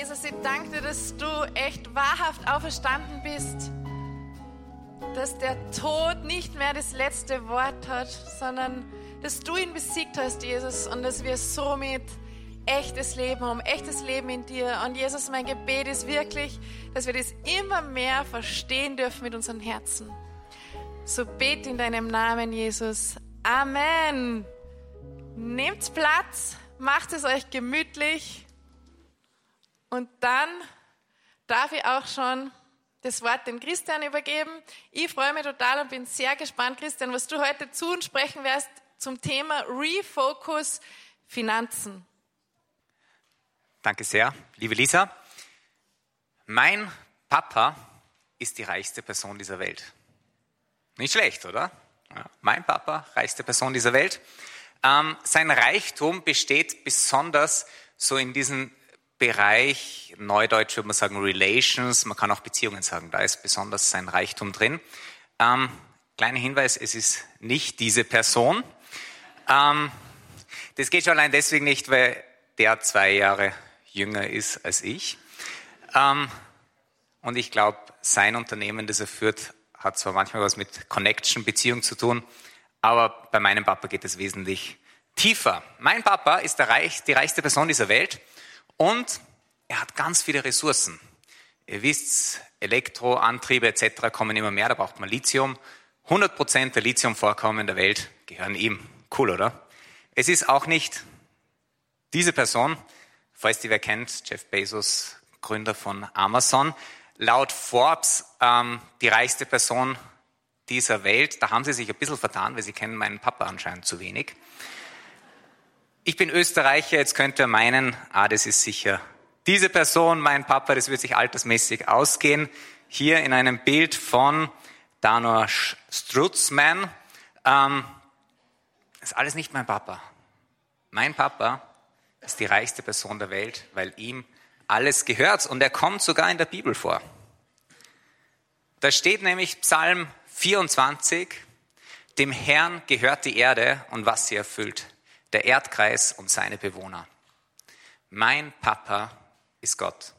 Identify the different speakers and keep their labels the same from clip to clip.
Speaker 1: Jesus, ich danke dir, dass du echt wahrhaft auferstanden bist. Dass der Tod nicht mehr das letzte Wort hat, sondern dass du ihn besiegt hast, Jesus, und dass wir somit echtes Leben haben, echtes Leben in dir. Und Jesus, mein Gebet ist wirklich, dass wir das immer mehr verstehen dürfen mit unseren Herzen. So bete in deinem Namen, Jesus. Amen. Nehmt Platz, macht es euch gemütlich. Und dann darf ich auch schon das Wort den Christian übergeben. Ich freue mich total und bin sehr gespannt, Christian, was du heute zu uns sprechen wirst zum Thema Refocus Finanzen.
Speaker 2: Danke sehr, liebe Lisa. Mein Papa ist die reichste Person dieser Welt. Nicht schlecht, oder? Ja, mein Papa, reichste Person dieser Welt. Ähm, sein Reichtum besteht besonders so in diesem Bereich, neudeutsch würde man sagen Relations, man kann auch Beziehungen sagen, da ist besonders sein Reichtum drin. Ähm, kleiner Hinweis, es ist nicht diese Person. Ähm, das geht schon allein deswegen nicht, weil der zwei Jahre jünger ist als ich. Ähm, und ich glaube, sein Unternehmen, das er führt, hat zwar manchmal was mit Connection, Beziehung zu tun, aber bei meinem Papa geht es wesentlich tiefer. Mein Papa ist Reich, die reichste Person dieser Welt und er hat ganz viele Ressourcen. Ihr wisst, Elektroantriebe etc. kommen immer mehr, da braucht man Lithium. 100 Prozent der Lithiumvorkommen der Welt gehören ihm. Cool, oder? Es ist auch nicht diese Person, falls die wer kennt, Jeff Bezos, Gründer von Amazon, laut Forbes ähm, die reichste Person dieser Welt. Da haben sie sich ein bisschen vertan, weil sie kennen meinen Papa anscheinend zu wenig. Ich bin Österreicher, jetzt könnte er meinen, ah, das ist sicher diese Person, mein Papa, das wird sich altersmäßig ausgehen. Hier in einem Bild von Danor Strutzmann. Ähm, ist alles nicht mein Papa. Mein Papa ist die reichste Person der Welt, weil ihm alles gehört. Und er kommt sogar in der Bibel vor. Da steht nämlich Psalm 24, dem Herrn gehört die Erde und was sie erfüllt, der Erdkreis und seine Bewohner. Mein Papa ist Gott.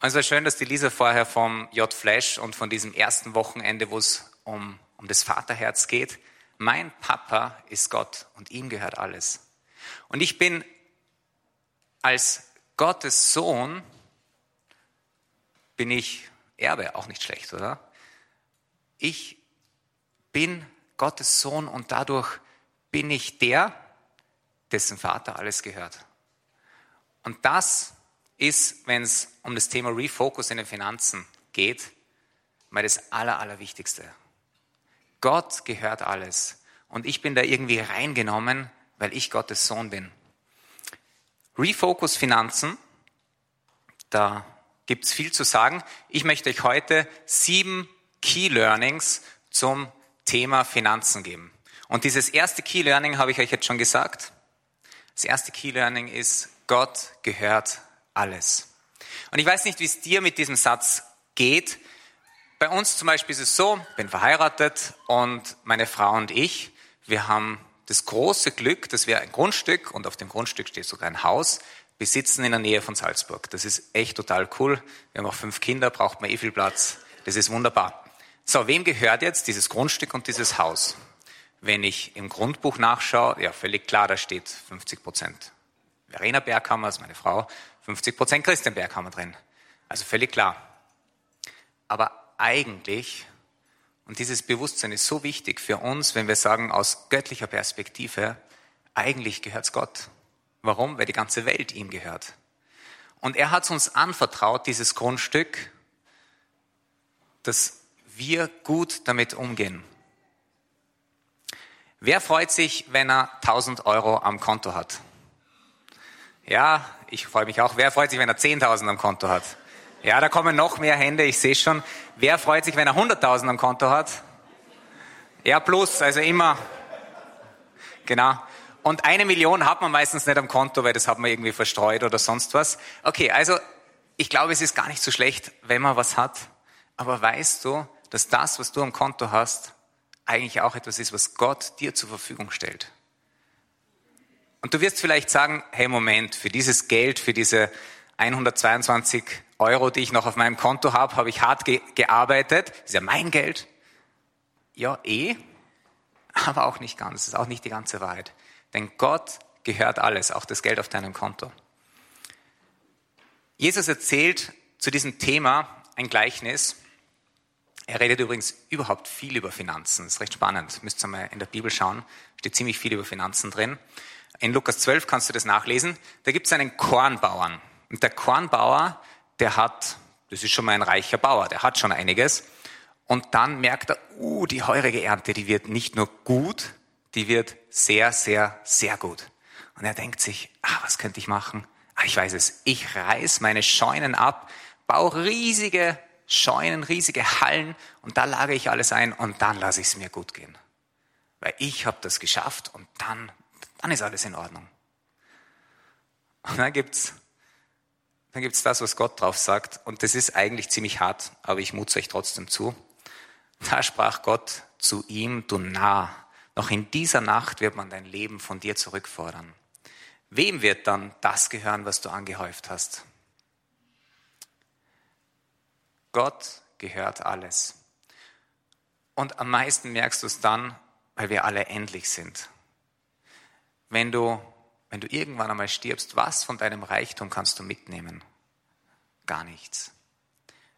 Speaker 2: Und es war schön, dass die Lisa vorher vom J Flash und von diesem ersten Wochenende, wo es um, um das Vaterherz geht, mein Papa ist Gott und ihm gehört alles. Und ich bin als Gottes Sohn, bin ich Erbe, auch nicht schlecht, oder? Ich bin Gottes Sohn und dadurch bin ich der, dessen Vater alles gehört. Und das ist, wenn es um das Thema Refocus in den Finanzen geht, mal das Aller, Allerwichtigste. Gott gehört alles. Und ich bin da irgendwie reingenommen weil ich Gottes Sohn bin. Refocus Finanzen, da gibt es viel zu sagen. Ich möchte euch heute sieben Key Learnings zum Thema Finanzen geben. Und dieses erste Key Learning habe ich euch jetzt schon gesagt. Das erste Key Learning ist, Gott gehört alles. Und ich weiß nicht, wie es dir mit diesem Satz geht. Bei uns zum Beispiel ist es so, ich bin verheiratet und meine Frau und ich, wir haben das große Glück, dass wir ein Grundstück, und auf dem Grundstück steht sogar ein Haus, besitzen in der Nähe von Salzburg. Das ist echt total cool. Wir haben auch fünf Kinder, braucht man eh viel Platz. Das ist wunderbar. So, wem gehört jetzt dieses Grundstück und dieses Haus? Wenn ich im Grundbuch nachschaue, ja, völlig klar, da steht 50 Prozent Verena Berghammer, ist meine Frau, 50 Prozent Christian Berghammer drin. Also völlig klar. Aber eigentlich und dieses Bewusstsein ist so wichtig für uns, wenn wir sagen, aus göttlicher Perspektive, eigentlich gehört's Gott. Warum? Weil die ganze Welt ihm gehört. Und er hat uns anvertraut, dieses Grundstück, dass wir gut damit umgehen. Wer freut sich, wenn er 1000 Euro am Konto hat? Ja, ich freue mich auch. Wer freut sich, wenn er 10.000 am Konto hat? Ja, da kommen noch mehr Hände, ich sehe schon. Wer freut sich, wenn er 100.000 am Konto hat? Ja, plus, also immer. Genau. Und eine Million hat man meistens nicht am Konto, weil das hat man irgendwie verstreut oder sonst was. Okay, also ich glaube, es ist gar nicht so schlecht, wenn man was hat. Aber weißt du, dass das, was du am Konto hast, eigentlich auch etwas ist, was Gott dir zur Verfügung stellt? Und du wirst vielleicht sagen, hey Moment, für dieses Geld, für diese 122 Euro, die ich noch auf meinem Konto habe, habe ich hart ge gearbeitet. Das ist ja mein Geld. Ja, eh, aber auch nicht ganz. Das ist auch nicht die ganze Wahrheit. Denn Gott gehört alles, auch das Geld auf deinem Konto. Jesus erzählt zu diesem Thema ein Gleichnis. Er redet übrigens überhaupt viel über Finanzen. Das ist recht spannend. Müsst ihr mal in der Bibel schauen. Steht ziemlich viel über Finanzen drin. In Lukas 12 kannst du das nachlesen. Da gibt es einen Kornbauern. Und der Kornbauer, der hat, das ist schon mal ein reicher Bauer, der hat schon einiges. Und dann merkt er, uh, die heurige Ernte, die wird nicht nur gut, die wird sehr, sehr, sehr gut. Und er denkt sich, ah, was könnte ich machen? Ah, ich weiß es, ich reiß meine Scheunen ab, baue riesige Scheunen, riesige Hallen und da lage ich alles ein und dann lasse ich es mir gut gehen. Weil ich habe das geschafft und dann, dann ist alles in Ordnung. Und dann gibt's dann gibt's das, was Gott drauf sagt. Und das ist eigentlich ziemlich hart, aber ich mut's euch trotzdem zu. Da sprach Gott zu ihm, du Narr, noch in dieser Nacht wird man dein Leben von dir zurückfordern. Wem wird dann das gehören, was du angehäuft hast? Gott gehört alles. Und am meisten merkst du es dann, weil wir alle endlich sind. Wenn du wenn du irgendwann einmal stirbst, was von deinem Reichtum kannst du mitnehmen? Gar nichts.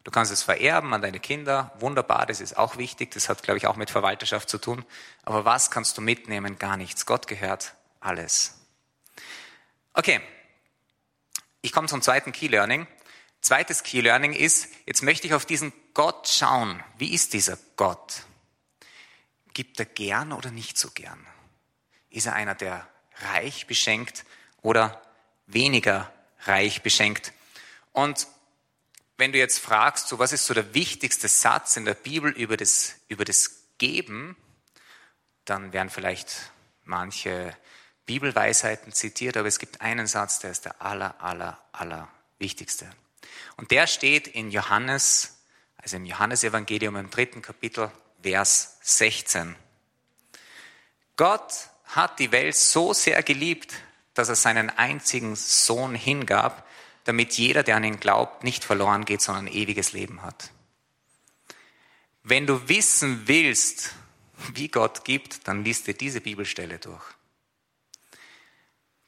Speaker 2: Du kannst es vererben an deine Kinder, wunderbar, das ist auch wichtig, das hat, glaube ich, auch mit Verwalterschaft zu tun. Aber was kannst du mitnehmen? Gar nichts. Gott gehört alles. Okay, ich komme zum zweiten Key Learning. Zweites Key Learning ist, jetzt möchte ich auf diesen Gott schauen. Wie ist dieser Gott? Gibt er gern oder nicht so gern? Ist er einer, der reich beschenkt oder weniger reich beschenkt. Und wenn du jetzt fragst, so was ist so der wichtigste Satz in der Bibel über das, über das Geben, dann werden vielleicht manche Bibelweisheiten zitiert, aber es gibt einen Satz, der ist der aller, aller, aller wichtigste. Und der steht in Johannes, also im Johannesevangelium im dritten Kapitel, Vers 16. Gott hat die Welt so sehr geliebt, dass er seinen einzigen Sohn hingab, damit jeder, der an ihn glaubt, nicht verloren geht, sondern ein ewiges Leben hat. Wenn du wissen willst, wie Gott gibt, dann liest dir diese Bibelstelle durch.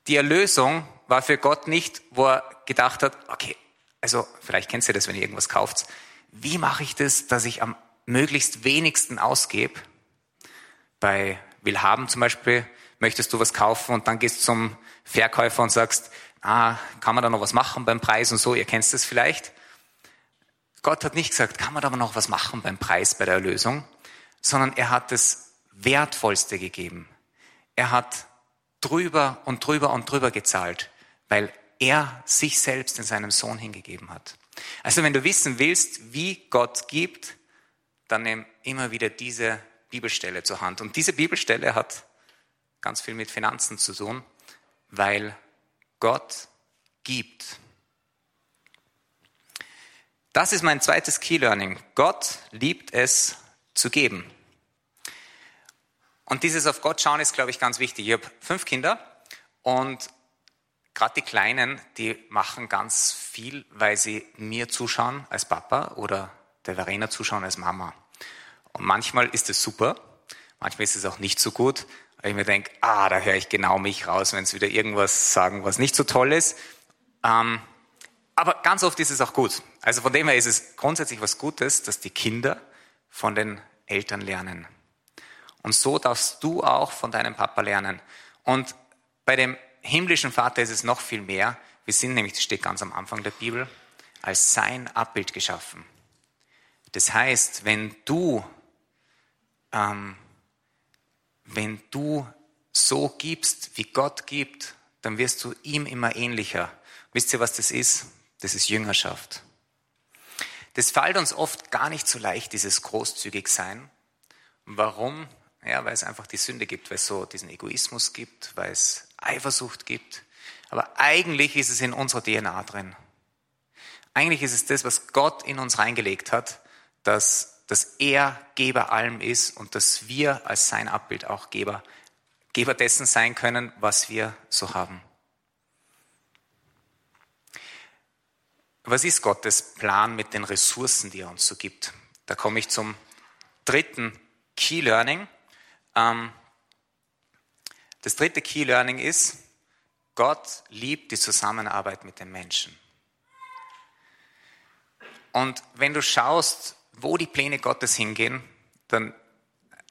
Speaker 2: Die Erlösung war für Gott nicht, wo er gedacht hat, okay, also vielleicht kennst du das, wenn ihr irgendwas kauft, wie mache ich das, dass ich am möglichst wenigsten ausgebe? Bei will haben zum Beispiel, möchtest du was kaufen und dann gehst du zum Verkäufer und sagst, ah, kann man da noch was machen beim Preis und so, ihr kennt das vielleicht. Gott hat nicht gesagt, kann man da noch was machen beim Preis, bei der Erlösung, sondern er hat das Wertvollste gegeben. Er hat drüber und drüber und drüber gezahlt, weil er sich selbst in seinem Sohn hingegeben hat. Also wenn du wissen willst, wie Gott gibt, dann nimm immer wieder diese Bibelstelle zur Hand. Und diese Bibelstelle hat ganz viel mit Finanzen zu tun, weil Gott gibt. Das ist mein zweites Key Learning. Gott liebt es zu geben. Und dieses auf Gott schauen ist, glaube ich, ganz wichtig. Ich habe fünf Kinder und gerade die Kleinen, die machen ganz viel, weil sie mir zuschauen als Papa oder der Verena zuschauen als Mama. Und manchmal ist es super, manchmal ist es auch nicht so gut, weil ich mir denke, ah, da höre ich genau mich raus, wenn sie wieder irgendwas sagen, was nicht so toll ist. Ähm, aber ganz oft ist es auch gut. Also von dem her ist es grundsätzlich was Gutes, dass die Kinder von den Eltern lernen. Und so darfst du auch von deinem Papa lernen. Und bei dem himmlischen Vater ist es noch viel mehr. Wir sind nämlich, das steht ganz am Anfang der Bibel, als sein Abbild geschaffen. Das heißt, wenn du, ähm, wenn du so gibst, wie Gott gibt, dann wirst du ihm immer ähnlicher. Wisst ihr, was das ist? Das ist Jüngerschaft. Das fällt uns oft gar nicht so leicht, dieses großzügig sein. Warum? Ja, weil es einfach die Sünde gibt, weil es so diesen Egoismus gibt, weil es Eifersucht gibt. Aber eigentlich ist es in unserer DNA drin. Eigentlich ist es das, was Gott in uns reingelegt hat, dass, dass er Geber allem ist und dass wir als sein Abbild auch Geber Geber dessen sein können, was wir so haben. Was ist Gottes Plan mit den Ressourcen, die er uns so gibt? Da komme ich zum dritten Key Learning. Ähm, das dritte Key Learning ist, Gott liebt die Zusammenarbeit mit den Menschen. Und wenn du schaust, wo die Pläne Gottes hingehen, dann,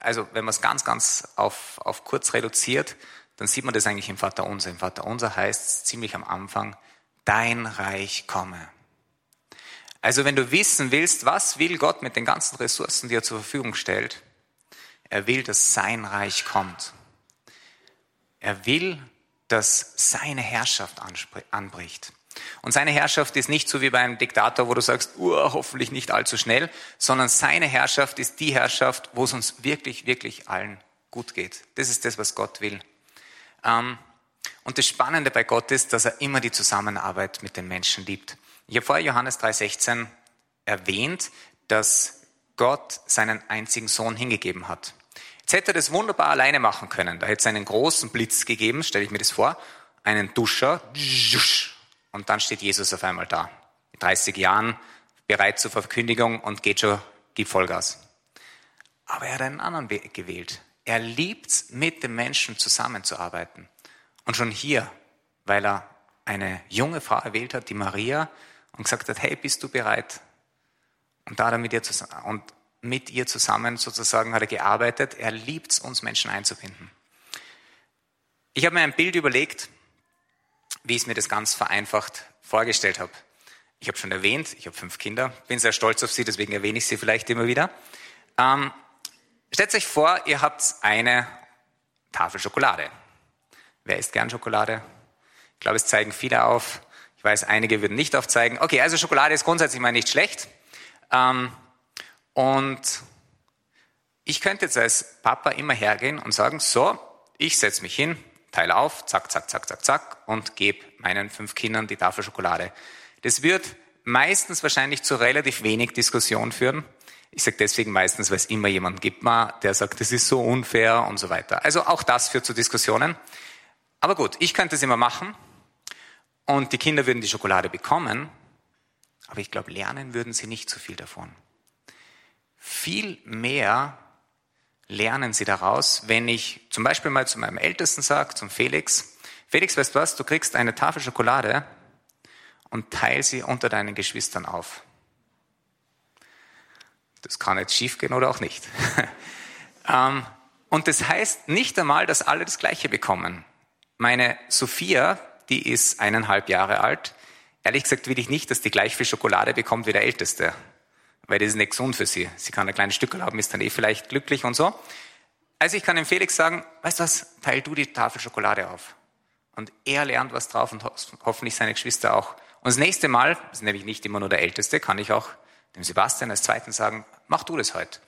Speaker 2: also wenn man es ganz, ganz auf, auf kurz reduziert, dann sieht man das eigentlich im Vater Unser. Im Vater Unser heißt es ziemlich am Anfang, dein Reich komme. Also wenn du wissen willst, was will Gott mit den ganzen Ressourcen, die er zur Verfügung stellt, er will, dass sein Reich kommt. Er will, dass seine Herrschaft anbricht. Und seine Herrschaft ist nicht so wie bei einem Diktator, wo du sagst, uh, hoffentlich nicht allzu schnell, sondern seine Herrschaft ist die Herrschaft, wo es uns wirklich, wirklich allen gut geht. Das ist das, was Gott will. Ähm, und das Spannende bei Gott ist, dass er immer die Zusammenarbeit mit den Menschen liebt. Ich habe vorher Johannes 3,16 erwähnt, dass Gott seinen einzigen Sohn hingegeben hat. Jetzt hätte er das wunderbar alleine machen können. Da hätte es einen großen Blitz gegeben, stelle ich mir das vor, einen Duscher, und dann steht Jesus auf einmal da. Mit 30 Jahren, bereit zur Verkündigung und geht schon, gibt Vollgas. Aber er hat einen anderen Weg gewählt. Er liebt mit den Menschen zusammenzuarbeiten. Und schon hier, weil er eine junge Frau erwählt hat, die Maria, und gesagt hat, hey, bist du bereit? Und da hat er mit ihr zusammen, und mit ihr zusammen sozusagen hat er gearbeitet. Er liebt es, uns Menschen einzubinden. Ich habe mir ein Bild überlegt, wie ich mir das ganz vereinfacht vorgestellt habe. Ich habe schon erwähnt, ich habe fünf Kinder, bin sehr stolz auf sie, deswegen erwähne ich sie vielleicht immer wieder. Ähm, stellt euch vor, ihr habt eine Tafel Schokolade. Wer isst gern Schokolade? Ich glaube, es zeigen viele auf. Ich weiß, einige würden nicht aufzeigen. Okay, also Schokolade ist grundsätzlich mal nicht schlecht. Ähm, und ich könnte jetzt als Papa immer hergehen und sagen, so, ich setze mich hin, teile auf, zack, zack, zack, zack, zack und gebe meinen fünf Kindern die Tafel Schokolade. Das wird meistens wahrscheinlich zu relativ wenig Diskussion führen. Ich sage deswegen meistens, weil es immer jemanden gibt, der sagt, das ist so unfair und so weiter. Also auch das führt zu Diskussionen. Aber gut, ich könnte es immer machen und die Kinder würden die Schokolade bekommen, aber ich glaube, lernen würden sie nicht so viel davon. Viel mehr lernen sie daraus, wenn ich zum Beispiel mal zu meinem Ältesten sage, zum Felix, Felix, weißt du was, du kriegst eine Tafel Schokolade und teil sie unter deinen Geschwistern auf. Das kann jetzt schiefgehen oder auch nicht. Ähm, und das heißt nicht einmal, dass alle das Gleiche bekommen. Meine Sophia, die ist eineinhalb Jahre alt. Ehrlich gesagt will ich nicht, dass die gleich viel Schokolade bekommt wie der Älteste weil das ist nicht gesund für sie. Sie kann ein kleines Stück haben, ist dann eh vielleicht glücklich und so. Also ich kann dem Felix sagen, weißt du was, teil du die Tafel Schokolade auf. Und er lernt was drauf und hoffentlich seine Geschwister auch. Und das nächste Mal, das ist nämlich nicht immer nur der Älteste, kann ich auch dem Sebastian als Zweiten sagen, mach du das heute.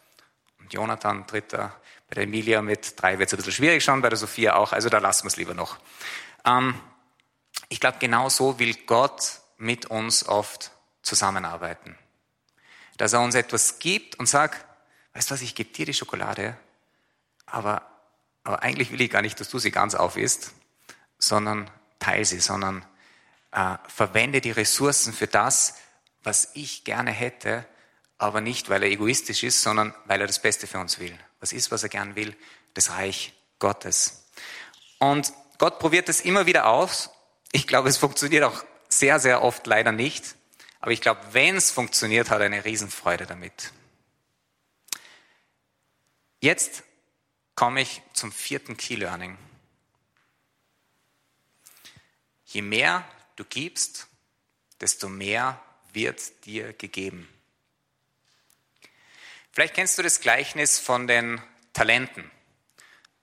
Speaker 2: Und Jonathan, Dritter, bei der Emilia mit drei wird es ein bisschen schwierig schon, bei der Sophia auch, also da lassen wir es lieber noch. Ähm, ich glaube, genau so will Gott mit uns oft zusammenarbeiten dass er uns etwas gibt und sagt, weißt du was, ich gebe dir die Schokolade, aber, aber eigentlich will ich gar nicht, dass du sie ganz aufisst, sondern teile sie, sondern äh, verwende die Ressourcen für das, was ich gerne hätte, aber nicht, weil er egoistisch ist, sondern weil er das Beste für uns will. Was ist, was er gern will? Das Reich Gottes. Und Gott probiert es immer wieder aus. Ich glaube, es funktioniert auch sehr, sehr oft leider nicht. Aber ich glaube, wenn es funktioniert, hat er eine Riesenfreude damit. Jetzt komme ich zum vierten Key Learning. Je mehr du gibst, desto mehr wird dir gegeben. Vielleicht kennst du das Gleichnis von den Talenten.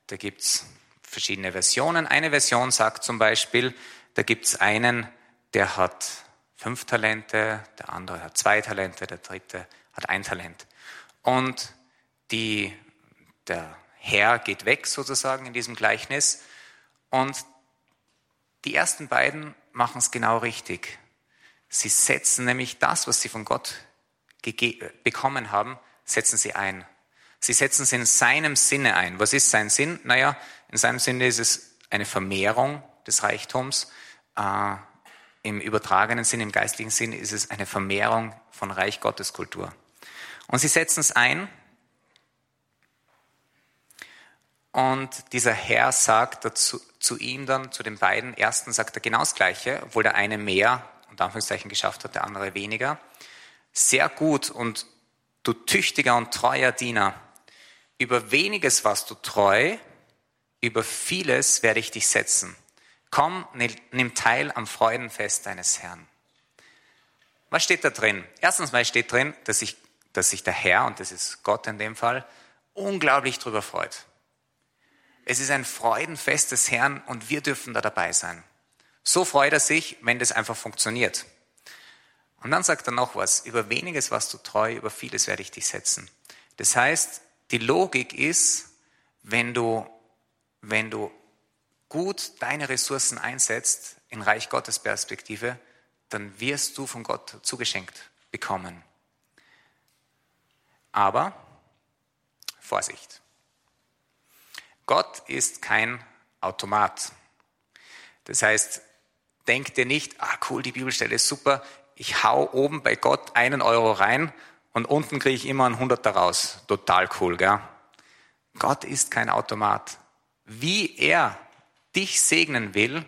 Speaker 2: Da gibt es verschiedene Versionen. Eine Version sagt zum Beispiel, da gibt es einen, der hat fünf Talente, der andere hat zwei Talente, der dritte hat ein Talent. Und die, der Herr geht weg sozusagen in diesem Gleichnis und die ersten beiden machen es genau richtig. Sie setzen nämlich das, was sie von Gott bekommen haben, setzen sie ein. Sie setzen es in seinem Sinne ein. Was ist sein Sinn? Naja, In seinem Sinne ist es eine Vermehrung des Reichtums. Äh, Im übertragenen Sinn, im geistlichen Sinn ist es eine Vermehrung von Reich Gottes Kultur. Und sie setzen es ein. Und dieser Herr sagt dazu, zu ihm dann, zu den beiden ersten, sagt er genau das Gleiche, obwohl der eine mehr, unter Anführungszeichen, geschafft hat, der andere weniger. Sehr gut und du tüchtiger und treuer Diener. Über weniges warst du treu, über vieles werde ich dich setzen. Komm, nimm teil am Freudenfest deines Herrn. Was steht da drin? Erstens mal steht drin, dass sich, dass sich der Herr, und das ist Gott in dem Fall, unglaublich darüber freut. Es ist ein Freudenfest des Herrn und wir dürfen da dabei sein. So freut er sich, wenn das einfach funktioniert. Und dann sagt er noch was, über weniges warst du treu, über vieles werde ich dich setzen. Das heißt, die Logik ist, wenn du, wenn du gut deine Ressourcen einsetzt in Reich Gottes Perspektive, dann wirst du von Gott zugeschenkt bekommen. Aber Vorsicht. Gott ist kein Automat. Das heißt, denk dir nicht, ah cool, die Bibelstelle ist super, ich hau oben bei Gott einen Euro rein und unten kriege ich immer einen Hunderter raus. Total cool, gell? Gott ist kein Automat. Wie er dich segnen will,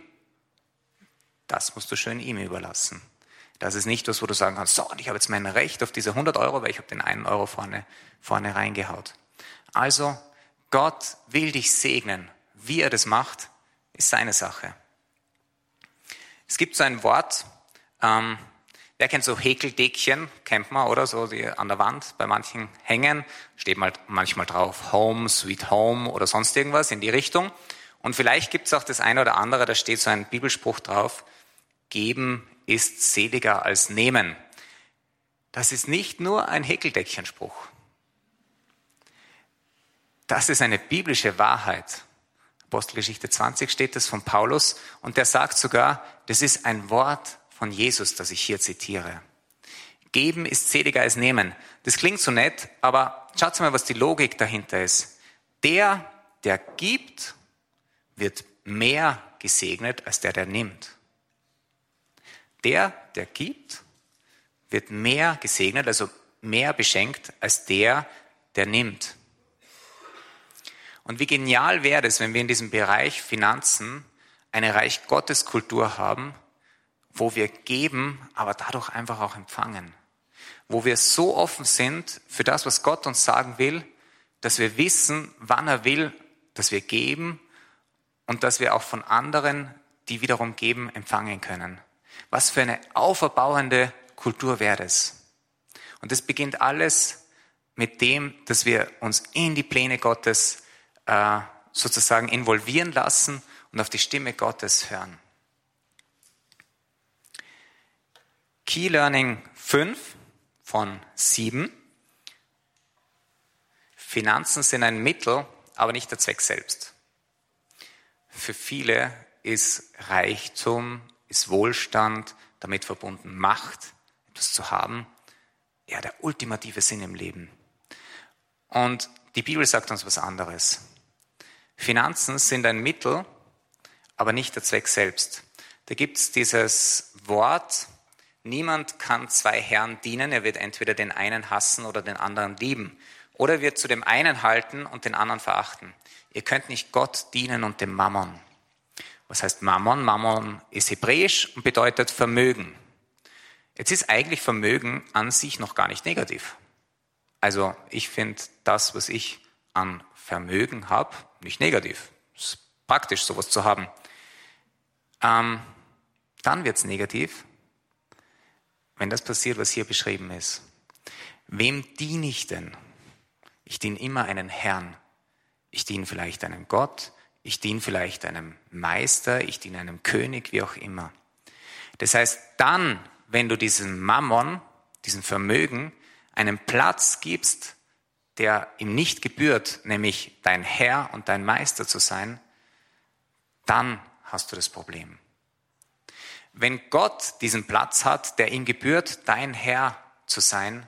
Speaker 2: das musst du schön ihm überlassen. Das ist nicht das, wo du sagen kannst, so, und ich habe jetzt mein Recht auf diese 100 Euro, weil ich habe den einen Euro vorne, vorne reingehaut. Also, Gott will dich segnen. Wie er das macht, ist seine Sache. Es gibt so ein Wort, ähm, Wer kennt so Häkeldeckchen? Kennt man, oder? So die an der Wand bei manchen hängen. Steht mal manchmal drauf Home, Sweet Home oder sonst irgendwas in die Richtung. Und vielleicht gibt es auch das eine oder andere, da steht so ein Bibelspruch drauf. Geben ist seliger als nehmen. Das ist nicht nur ein Häkeldeckchenspruch. Das ist eine biblische Wahrheit. Apostelgeschichte 20 steht das von Paulus und der sagt sogar, das ist ein Wort von Jesus, das ich hier zitiere. Geben ist seliger als nehmen. Das klingt so nett, aber schaut mal, was die Logik dahinter ist. Der, der gibt, wird mehr gesegnet als der, der nimmt. Der, der gibt, wird mehr gesegnet, also mehr beschenkt als der, der nimmt. Und wie genial wäre es, wenn wir in diesem Bereich Finanzen eine Reich Gottes Kultur haben, wo wir geben, aber dadurch einfach auch empfangen. Wo wir so offen sind für das, was Gott uns sagen will, dass wir wissen, wann er will, dass wir geben und dass wir auch von anderen, die wiederum geben, empfangen können. Was für eine auferbauende Kultur wäre das? Und das beginnt alles mit dem, dass wir uns in die Pläne Gottes äh, sozusagen involvieren lassen und auf die Stimme Gottes hören. Key Learning 5 von 7. Finanzen sind ein Mittel, aber nicht der Zweck selbst. Für viele ist Reichtum, ist Wohlstand, damit verbunden Macht, etwas zu haben, ja der ultimative Sinn im Leben. Und die Bibel sagt uns was anderes. Finanzen sind ein Mittel, aber nicht der Zweck selbst. Da gibt es dieses Wort, Niemand kann zwei Herren dienen, er wird entweder den einen hassen oder den anderen lieben. Oder er wird zu dem einen halten und den anderen verachten. Ihr könnt nicht Gott dienen und dem Mammon. Was heißt Mammon? Mammon ist hebräisch und bedeutet Vermögen. Jetzt ist eigentlich Vermögen an sich noch gar nicht negativ. Also ich finde das, was ich an Vermögen habe, nicht negativ. Es ist praktisch, sowas zu haben. Ähm, dann wird es negativ, wenn das passiert, was hier beschrieben ist. Wem diene ich denn? Ich diene immer einen Herrn. Ich diene vielleicht einem Gott, ich diene vielleicht einem Meister, ich diene einem König, wie auch immer. Das heißt, dann, wenn du diesem Mammon, diesem Vermögen, einen Platz gibst, der ihm nicht gebührt, nämlich dein Herr und dein Meister zu sein, dann hast du das Problem. Wenn Gott diesen Platz hat, der ihm gebührt, dein Herr zu sein,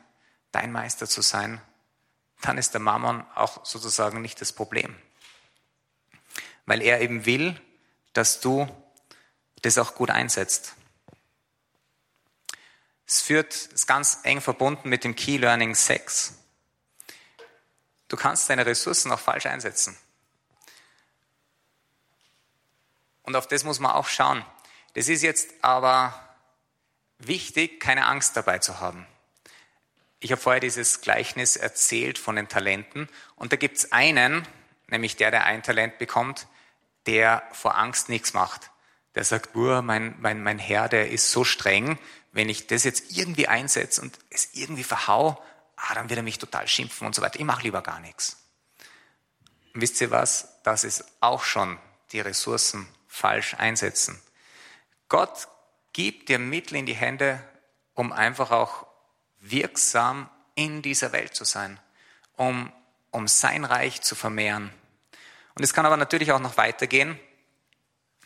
Speaker 2: dein Meister zu sein, dann ist der Mammon auch sozusagen nicht das Problem. weil er eben will, dass du das auch gut einsetzt. Es führt, ist ganz eng verbunden mit dem Key Learning 6. Du kannst deine Ressourcen auch falsch einsetzen. Und auf das muss man auch schauen. Das ist jetzt aber wichtig, keine Angst dabei zu haben. Ich habe vorher dieses Gleichnis erzählt von den Talenten und da gibt es einen, nämlich der, der ein Talent bekommt, der vor Angst nichts macht. Der sagt, mein, mein, mein Herr, der ist so streng, wenn ich das jetzt irgendwie einsetze und es irgendwie verhau, ah, dann wird er mich total schimpfen und so weiter. Ich mache lieber gar nichts. Und wisst ihr was? Das ist auch schon die Ressourcen falsch einsetzen. Gott gibt dir Mittel in die Hände, um einfach auch wirksam in dieser Welt zu sein, um, um sein Reich zu vermehren. Und es kann aber natürlich auch noch weitergehen.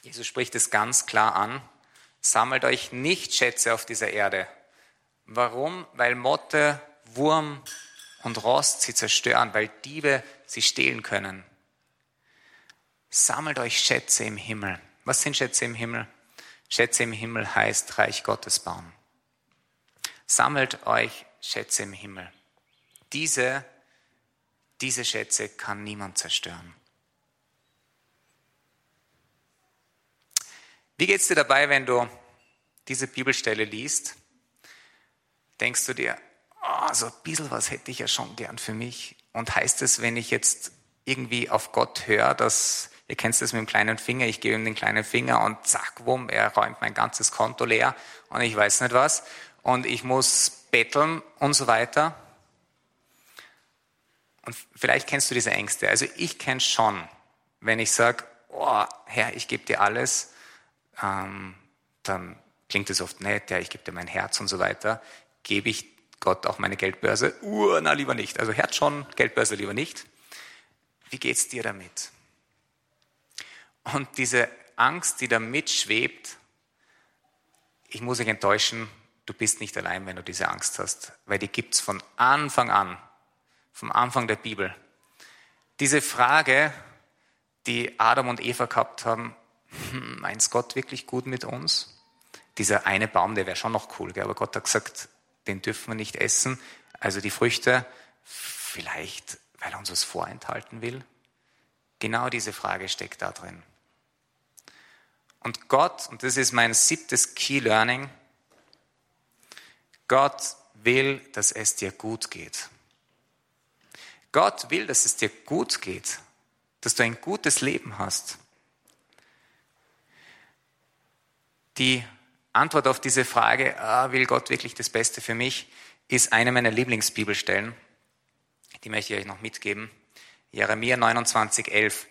Speaker 2: Jesus spricht es ganz klar an. Sammelt euch nicht Schätze auf dieser Erde. Warum? Weil Motte, Wurm und Rost sie zerstören, weil Diebe sie stehlen können. Sammelt euch Schätze im Himmel. Was sind Schätze im Himmel? Schätze im Himmel heißt Reich Gottes bauen. Sammelt euch Schätze im Himmel. Diese, diese Schätze kann niemand zerstören. Wie geht es dir dabei, wenn du diese Bibelstelle liest? Denkst du dir, oh, so ein bisschen was hätte ich ja schon gern für mich? Und heißt es, wenn ich jetzt irgendwie auf Gott höre, dass, ihr kennt das mit dem kleinen Finger, ich gebe ihm den kleinen Finger und zack, wumm, er räumt mein ganzes Konto leer und ich weiß nicht was und ich muss betteln und so weiter. Und vielleicht kennst du diese Ängste. Also ich kenne schon, wenn ich sage, oh, Herr, ich gebe dir alles, ähm, dann klingt es oft nett, ja, ich gebe dir mein Herz und so weiter. Gebe ich Gott auch meine Geldbörse? Uh, na, lieber nicht. Also Herz schon, Geldbörse lieber nicht. Wie geht's dir damit? Und diese Angst, die da mitschwebt, ich muss dich enttäuschen, du bist nicht allein, wenn du diese Angst hast, weil die gibt's von Anfang an, vom Anfang der Bibel. Diese Frage, die Adam und Eva gehabt haben, hm, meint Gott wirklich gut mit uns? Dieser eine Baum, der wäre schon noch cool, gell? aber Gott hat gesagt, den dürfen wir nicht essen. Also die Früchte, vielleicht, weil er uns was vorenthalten will. Genau diese Frage steckt da drin. Und Gott, und das ist mein siebtes Key Learning, Gott will, dass es dir gut geht. Gott will, dass es dir gut geht, dass du ein gutes Leben hast. Die Antwort auf diese Frage, ah, will Gott wirklich das Beste für mich, ist eine meiner Lieblingsbibelstellen. Die möchte ich euch noch mitgeben. Jeremia 29, 11.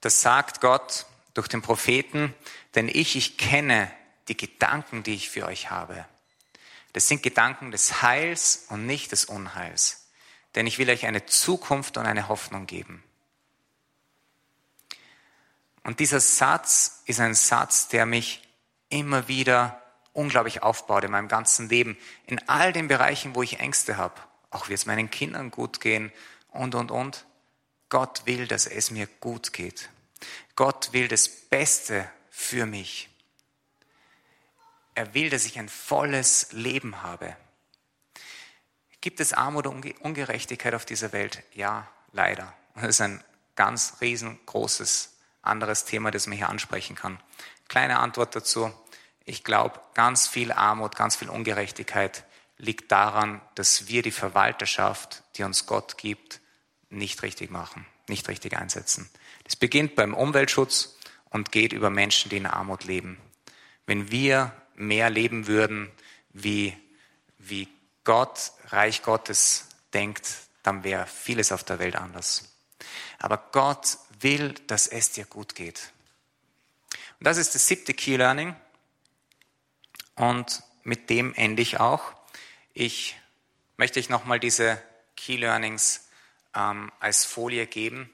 Speaker 2: Das sagt Gott durch den Propheten, denn ich, ich kenne die Gedanken, die ich für euch habe. Das sind Gedanken des Heils und nicht des Unheils. Denn ich will euch eine Zukunft und eine Hoffnung geben. Und dieser Satz ist ein Satz, der mich immer wieder unglaublich aufbaut in meinem ganzen Leben. In all den Bereichen, wo ich Ängste habe. Auch wie es meinen Kindern gut gehen und, und, und. Gott will, dass es mir gut geht. Gott will das Beste für mich. Er will, dass ich ein volles Leben habe. Gibt es Armut und Ungerechtigkeit auf dieser Welt? Ja, leider. Das ist ein ganz riesengroßes anderes Thema, das man hier ansprechen kann. Kleine Antwort dazu. Ich glaube, ganz viel Armut, ganz viel Ungerechtigkeit liegt daran, dass wir die Verwalterschaft, die uns Gott gibt, nicht richtig machen, nicht richtig einsetzen. Das beginnt beim Umweltschutz und geht über Menschen, die in Armut leben. Wenn wir mehr leben würden, wie, wie Gott, Reich Gottes denkt, dann wäre vieles auf der Welt anders. Aber Gott will, dass es dir gut geht. Und das ist das siebte Key Learning. Und mit dem ende ich auch. Ich möchte euch nochmal diese Key Learnings ähm, als Folie geben.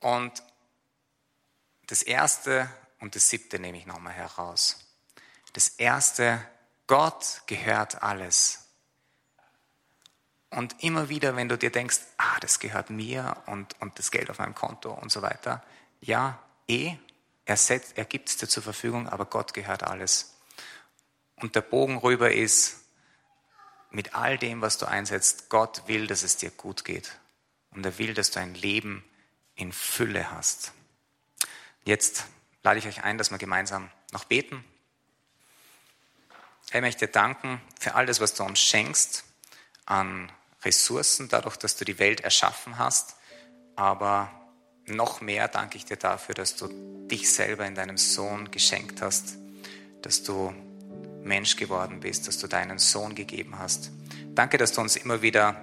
Speaker 2: Und das erste und das siebte nehme ich nochmal heraus. Das erste, Gott gehört alles. Und immer wieder, wenn du dir denkst, ah, das gehört mir und, und das Geld auf meinem Konto und so weiter, ja, eh, er, er gibt es dir zur Verfügung, aber Gott gehört alles. Und der Bogen rüber ist, mit all dem, was du einsetzt, Gott will, dass es dir gut geht. Und er will, dass du ein Leben in Fülle hast. Jetzt lade ich euch ein, dass wir gemeinsam noch beten. Ich möchte dir danken für all das, was du uns schenkst an Ressourcen, dadurch, dass du die Welt erschaffen hast. Aber noch mehr danke ich dir dafür, dass du dich selber in deinem Sohn geschenkt hast, dass du Mensch geworden bist, dass du deinen Sohn gegeben hast. Danke, dass du uns immer wieder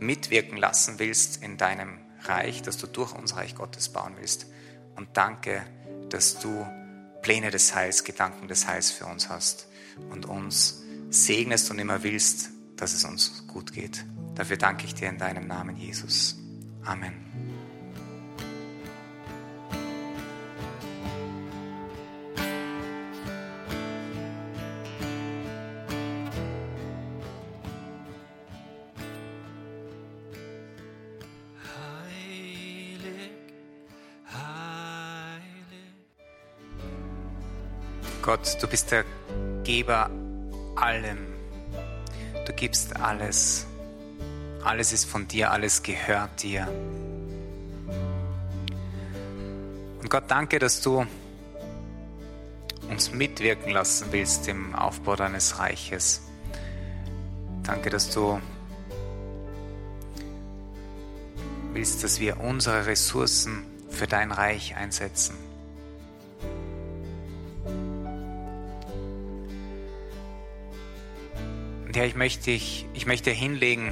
Speaker 2: mitwirken lassen willst in deinem Reich, dass du durch unser Reich Gottes bauen willst. Und danke, dass du Pläne des Heils, Gedanken des Heils für uns hast und uns segnest und immer willst, dass es uns gut geht. Dafür danke ich dir in deinem Namen, Jesus. Amen. Gott, du bist der Geber allem. Du gibst alles. Alles ist von dir, alles gehört dir. Und Gott, danke, dass du uns mitwirken lassen willst im Aufbau deines Reiches. Danke, dass du willst, dass wir unsere Ressourcen für dein Reich einsetzen. Und Herr, ich möchte, ich, ich möchte hinlegen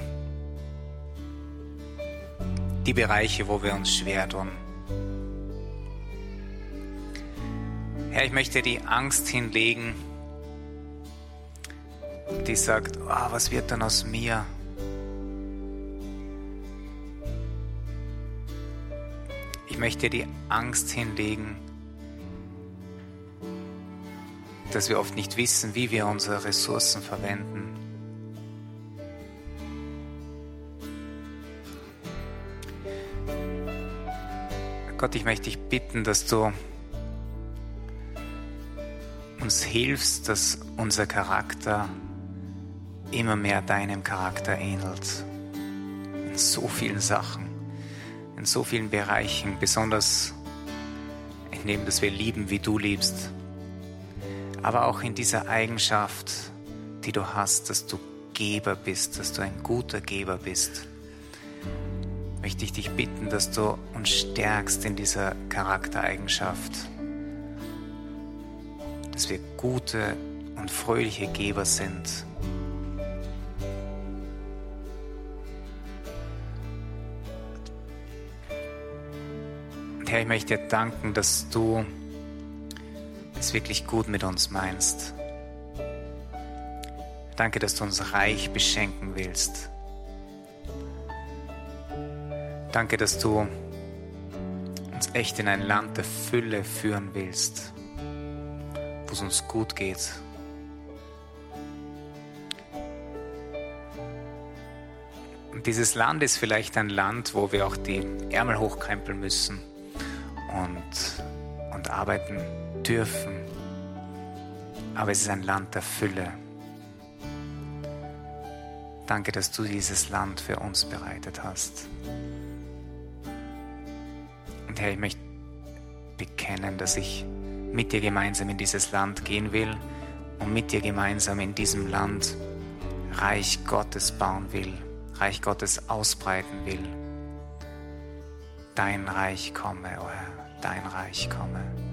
Speaker 2: die Bereiche, wo wir uns schwer tun. Herr, ich möchte die Angst hinlegen, die sagt, oh, was wird dann aus mir? Ich möchte die Angst hinlegen, dass wir oft nicht wissen, wie wir unsere Ressourcen verwenden. Gott, ich möchte dich bitten, dass du uns hilfst, dass unser Charakter immer mehr deinem Charakter ähnelt. In so vielen Sachen, in so vielen Bereichen, besonders in dem, dass wir lieben, wie du liebst. Aber auch in dieser Eigenschaft, die du hast, dass du Geber bist, dass du ein guter Geber bist möchte ich dich bitten, dass du uns stärkst in dieser Charaktereigenschaft, dass wir gute und fröhliche Geber sind. Und Herr, ich möchte dir danken, dass du es wirklich gut mit uns meinst. Danke, dass du uns reich beschenken willst. Danke, dass du uns echt in ein Land der Fülle führen willst, wo es uns gut geht. Und dieses Land ist vielleicht ein Land, wo wir auch die Ärmel hochkrempeln müssen und, und arbeiten dürfen. Aber es ist ein Land der Fülle. Danke, dass du dieses Land für uns bereitet hast. Und Herr, ich möchte bekennen, dass ich mit dir gemeinsam in dieses Land gehen will und mit dir gemeinsam in diesem Land Reich Gottes bauen will, Reich Gottes ausbreiten will. Dein Reich komme, o oh Herr, dein Reich komme.